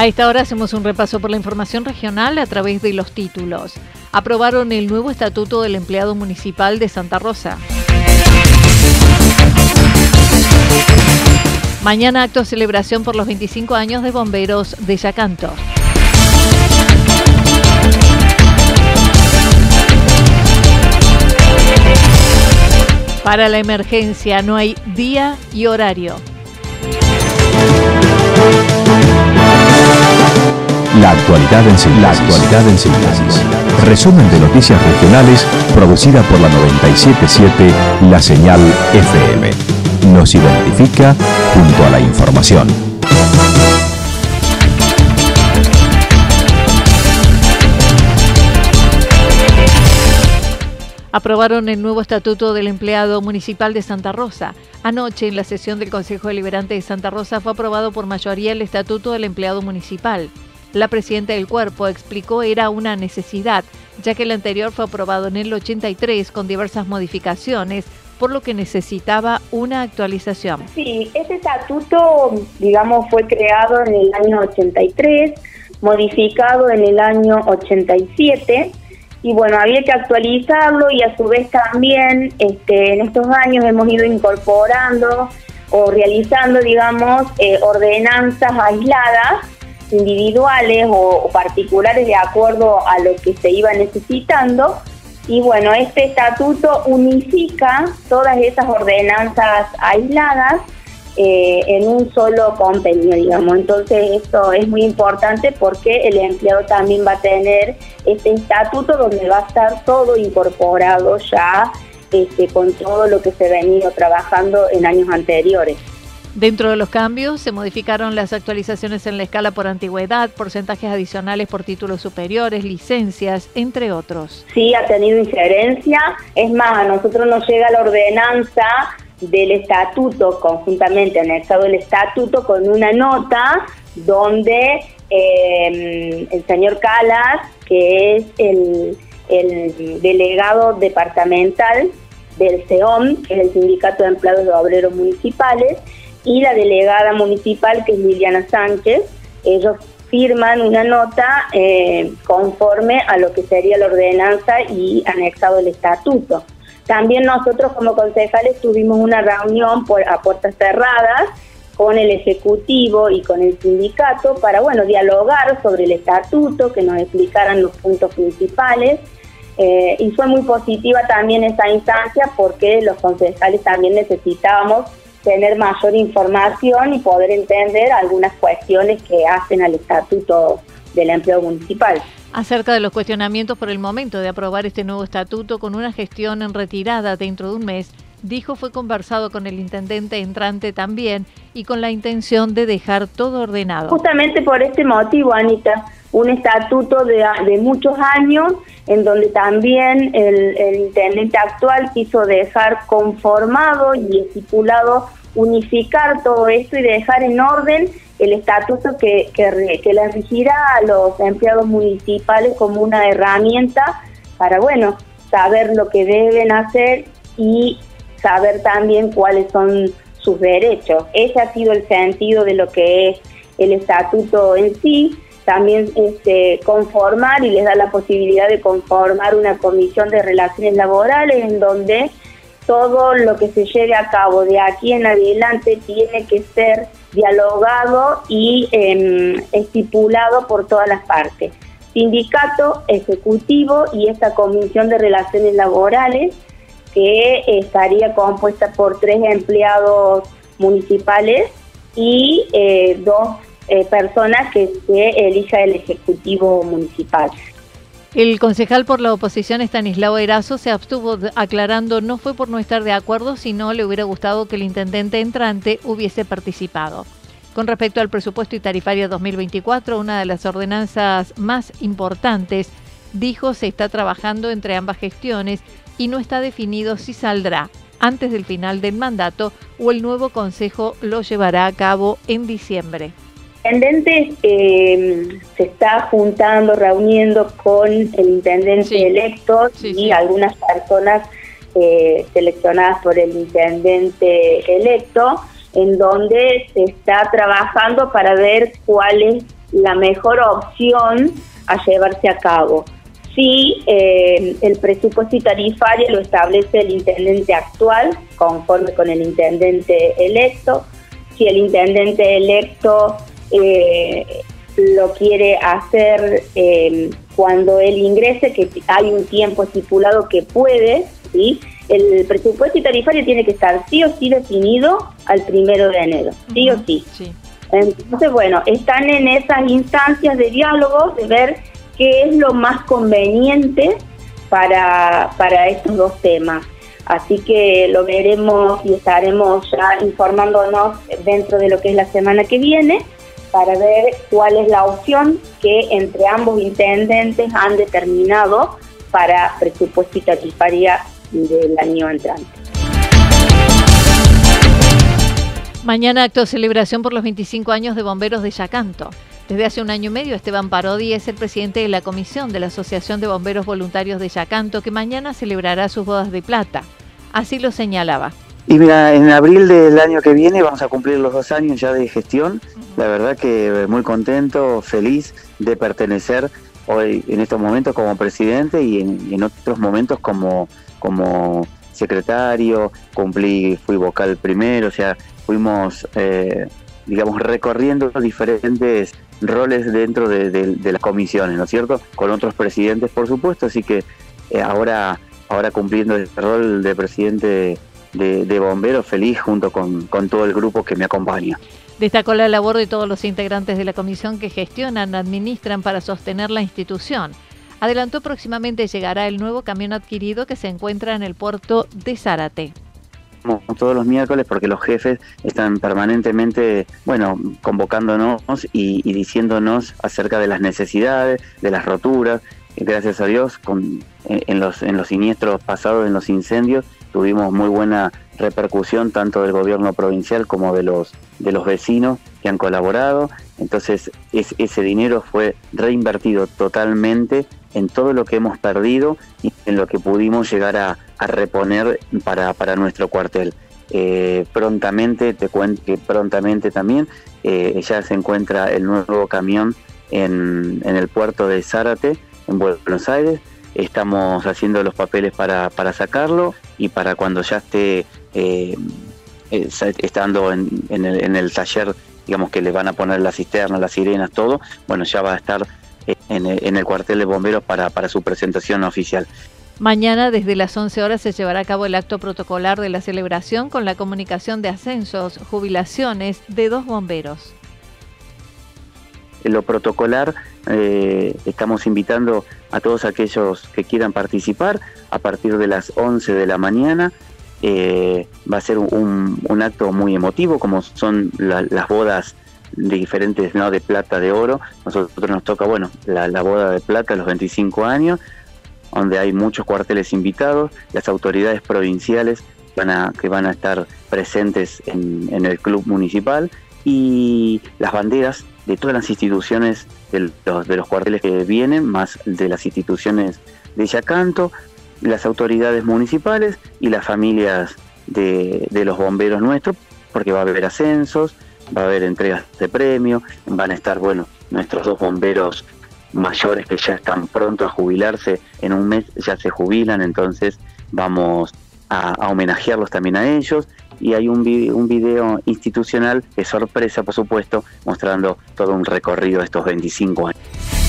A esta hora hacemos un repaso por la información regional a través de los títulos. Aprobaron el nuevo estatuto del empleado municipal de Santa Rosa. Mañana acto de celebración por los 25 años de bomberos de Yacanto. Para la emergencia no hay día y horario. La actualidad en síntesis. La actualidad en síntesis. Resumen de noticias regionales producida por la 977 La Señal FM. Nos identifica junto a la información. aprobaron el nuevo estatuto del empleado municipal de Santa Rosa. Anoche, en la sesión del Consejo Deliberante de Santa Rosa, fue aprobado por mayoría el estatuto del empleado municipal. La presidenta del cuerpo explicó era una necesidad, ya que el anterior fue aprobado en el 83 con diversas modificaciones, por lo que necesitaba una actualización. Sí, ese estatuto, digamos, fue creado en el año 83, modificado en el año 87 y bueno, había que actualizarlo y a su vez también este, en estos años hemos ido incorporando o realizando, digamos, eh, ordenanzas aisladas, individuales o, particulares de acuerdo a lo que se iba necesitando. Y bueno, este estatuto unifica todas esas ordenanzas aisladas eh, en un solo convenio, digamos. Entonces esto es muy importante porque el empleado también va a tener este estatuto donde va a estar todo incorporado ya este, con todo lo que se ha venido trabajando en años anteriores. Dentro de los cambios se modificaron las actualizaciones en la escala por antigüedad, porcentajes adicionales por títulos superiores, licencias, entre otros. Sí, ha tenido injerencia. Es más, a nosotros nos llega la ordenanza del estatuto, conjuntamente anexado el estatuto, con una nota donde eh, el señor Calas, que es el, delegado departamental del CEOM, que es el Sindicato de Empleados de Obreros Municipales, y la delegada municipal, que es Liliana Sánchez, ellos firman una nota eh, conforme a lo que sería la ordenanza y anexado el estatuto. También nosotros como concejales tuvimos una reunión por, a puertas cerradas con el Ejecutivo y con el sindicato para, bueno, dialogar sobre el estatuto, que nos explicaran los puntos principales. Eh, y fue muy positiva también esa instancia porque los concejales también necesitábamos tener mayor información y poder entender algunas cuestiones que hacen al estatuto del empleo municipal acerca de los cuestionamientos por el momento de aprobar este nuevo estatuto con una gestión en retirada dentro de un mes, dijo fue conversado con el intendente entrante también y con la intención de dejar todo ordenado. Justamente por este motivo, Anita, un estatuto de, muchos años en donde también el, intendente actual quiso dejar conformado y estipulado unificar todo esto y dejar en orden el estatuto que, que, que le regirá a los empleados municipales como una herramienta para, bueno, saber lo que deben hacer y saber también cuáles son sus derechos. Ese ha sido el sentido de lo que es el estatuto en sí. También este, conformar y les da la posibilidad de conformar una comisión de relaciones laborales en donde todo lo que se lleve a cabo de aquí en adelante tiene que ser dialogado y em, estipulado por todas las partes. Sindicato, Ejecutivo y esta Comisión de Relaciones Laborales que estaría compuesta por tres empleados municipales y eh, dos eh, personas que se elija el Ejecutivo Municipal. El concejal por la oposición Estanislao Erazo se abstuvo aclarando no fue por no estar de acuerdo, sino le hubiera gustado que el intendente entrante hubiese participado. Con respecto al presupuesto y tarifario 2024, una de las ordenanzas más importantes, dijo se está trabajando entre ambas gestiones y no está definido si saldrá antes del final del mandato o el nuevo consejo lo llevará a cabo en diciembre. El intendente eh, se está juntando, reuniendo con el intendente electo y algunas personas eh, seleccionadas por el intendente electo, en donde se está trabajando para ver cuál es la mejor opción a llevarse a cabo. Si eh, el presupuesto tarifario lo establece el intendente actual, conforme con el intendente electo. Si el intendente electo eh, lo quiere hacer eh, cuando él ingrese, que hay un tiempo estipulado que puede, ¿sí? el presupuesto tarifario tiene que estar sí o sí definido al primero de enero, sí o sí. sí. Entonces, bueno, están en esas instancias de diálogo, de ver qué es lo más conveniente para, para estos dos temas. Así que lo veremos y estaremos ya informándonos dentro de lo que es la semana que viene para ver cuál es la opción que entre ambos intendentes han determinado para presupuesto y tarifaria del año entrante. Mañana acto de celebración por los 25 años de bomberos de Yacanto. Desde hace un año y medio, Esteban Parodi es el presidente de la comisión de la Asociación de Bomberos Voluntarios de Yacanto, que mañana celebrará sus bodas de plata. Así lo señalaba. Y mira, en abril del año que viene vamos a cumplir los dos años ya de gestión. La verdad que muy contento, feliz de pertenecer hoy en estos momentos como presidente y en, otros momentos como, como secretario, cumplí, fui vocal primero, o sea, fuimos, eh, digamos, recorriendo diferentes roles dentro de, las comisiones, ¿no es cierto? Con otros presidentes, por supuesto, así que eh, ahora, ahora cumpliendo el rol de presidente de, bomberos, feliz junto con, con todo el grupo que me acompaña. Destacó la labor de todos los integrantes de la comisión que gestionan, administran para sostener la institución. Adelantó próximamente llegará el nuevo camión adquirido que se encuentra en el puerto de Zárate todos los miércoles porque los jefes están permanentemente, bueno, convocándonos y, diciéndonos acerca de las necesidades, de las roturas. Gracias a Dios, con, en, los, en los siniestros pasados, en los incendios, tuvimos muy buena repercusión tanto del gobierno provincial como de los, de los vecinos que han colaborado. Entonces ese dinero fue reinvertido totalmente en todo lo que hemos perdido y en lo que pudimos llegar a, reponer para, para, nuestro cuartel. Eh, prontamente, te cuento que prontamente también eh, ya se encuentra el nuevo camión en, en, el puerto de Zárate, en Buenos Aires. Estamos haciendo los papeles para, para sacarlo y para cuando ya esté eh, estando en, en, el, en el taller, digamos que le van a poner la cisterna, las sirenas, todo, bueno, ya va a estar en el, cuartel de bomberos para, para su presentación oficial. Mañana desde las 11 horas se llevará a cabo el acto protocolar de la celebración con la comunicación de ascensos, jubilaciones de dos bomberos. En lo protocolar eh, estamos invitando a todos aquellos que quieran participar a partir de las 11 de la mañana. Eh, va a ser un, acto muy emotivo como son las bodas diferentes, ¿no? De plata, de oro. Nosotros nos toca, bueno, la, boda de plata a los 25 años, donde hay muchos cuarteles invitados, las autoridades provinciales van a, que van a estar presentes en, en el club municipal y las banderas de todas las instituciones de los, de los cuarteles que vienen, más de las instituciones de Yacanto, las autoridades municipales y las familias de, de los bomberos nuestros, porque va a haber ascensos, va a haber entregas de premio, van a estar, bueno, nuestros dos bomberos mayores que ya están pronto a jubilarse, en un mes ya se jubilan, entonces vamos a, a homenajearlos también a ellos y hay un, video, un video institucional de sorpresa, por supuesto, mostrando todo un recorrido de estos 25 años.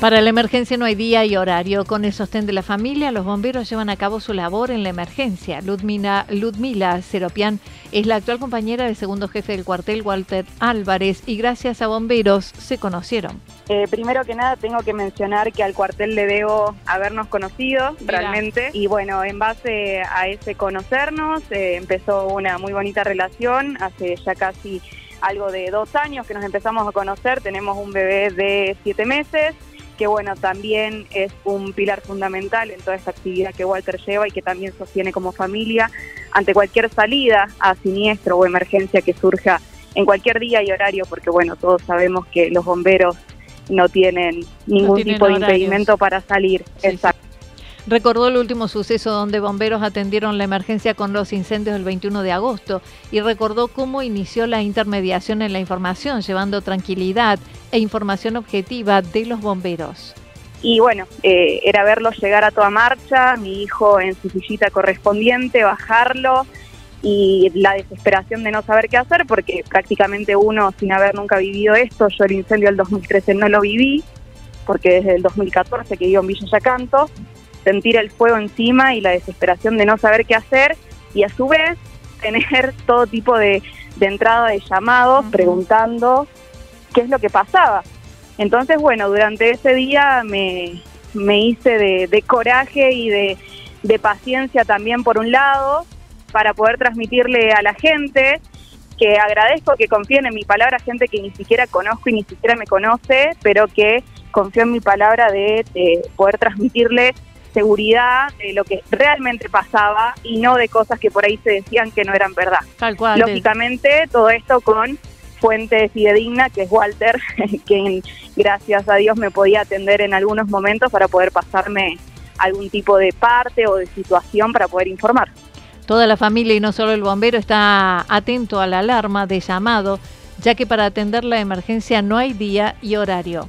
Para la emergencia no hay día y horario. Con el sostén de la familia, los bomberos llevan a cabo su labor en la emergencia. Ludmila, Ludmila Seropian es la actual compañera del segundo jefe del cuartel, Walter Álvarez, y gracias a bomberos se conocieron. Eh, primero que nada tengo que mencionar que al cuartel le debo habernos conocido Mira. realmente y bueno, en base a ese conocernos eh, empezó una muy bonita relación hace ya casi algo de dos años que nos empezamos a conocer, tenemos un bebé de siete meses que bueno, también es un pilar fundamental en toda esta actividad que Walter lleva y que también sostiene como familia ante cualquier salida a siniestro o emergencia que surja en cualquier día y horario, porque bueno, todos sabemos que los bomberos no tienen ningún tienen tipo de horarios. impedimento para salir. Sí, Exacto. Recordó el último suceso donde bomberos atendieron la emergencia con los incendios del 21 de agosto y recordó cómo inició la intermediación en la información, llevando tranquilidad e información objetiva de los bomberos. Y bueno, eh, era verlo llegar a toda marcha, mi hijo en su sillita correspondiente, bajarlo y la desesperación de no saber qué hacer, porque prácticamente uno sin haber nunca vivido esto, yo el incendio del 2013 no lo viví, porque desde el 2014 que vivo en Villa Yacanto, sentir el fuego encima y la desesperación de no saber qué hacer y a su vez tener todo tipo de, de entrada de llamados preguntando qué es lo que pasaba. Entonces, bueno, durante ese día me, me hice de, de coraje y de, de paciencia también por un lado, para poder transmitirle a la gente que agradezco que confíen en mi palabra, gente que ni siquiera conozco y ni siquiera me conoce, pero que confío en mi palabra de, de poder transmitirle seguridad de lo que realmente pasaba y no de cosas que por ahí se decían que no eran verdad. Tal cual. Lógicamente, todo esto con fuente fidedigna, que es Walter, quien gracias a Dios me podía atender en algunos momentos para poder pasarme algún tipo de parte o de situación para poder informar. Toda la familia y no solo el bombero está atento a la alarma de llamado, ya que para atender la emergencia no hay día y horario.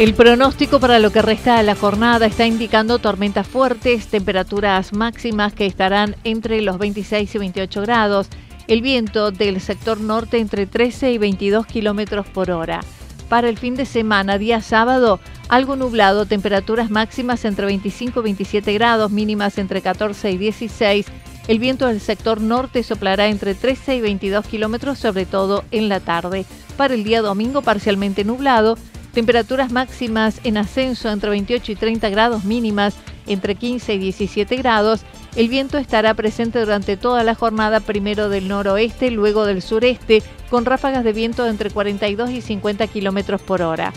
El pronóstico para lo que resta de la jornada está indicando tormentas fuertes, temperaturas máximas que estarán entre los 26 y 28 grados, el viento del sector norte entre 13 y 22 kilómetros por hora. Para el fin de semana, día sábado, algo nublado, temperaturas máximas entre 25 y 27 grados, mínimas entre 14 y 16. El viento del sector norte soplará entre 13 y 22 kilómetros, sobre todo en la tarde. Para el día domingo, parcialmente nublado, temperaturas máximas en ascenso entre 28 y 30 grados, mínimas entre 15 y 17 grados. El viento estará presente durante toda la jornada, primero del noroeste, luego del sureste, con ráfagas de viento de entre 42 y 50 kilómetros por hora.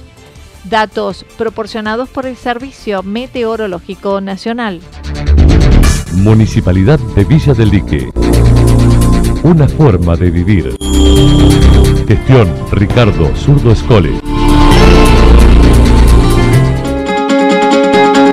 Datos proporcionados por el Servicio Meteorológico Nacional. Municipalidad de Villa del Lique. Una forma de vivir. Gestión Ricardo Zurdo Escole.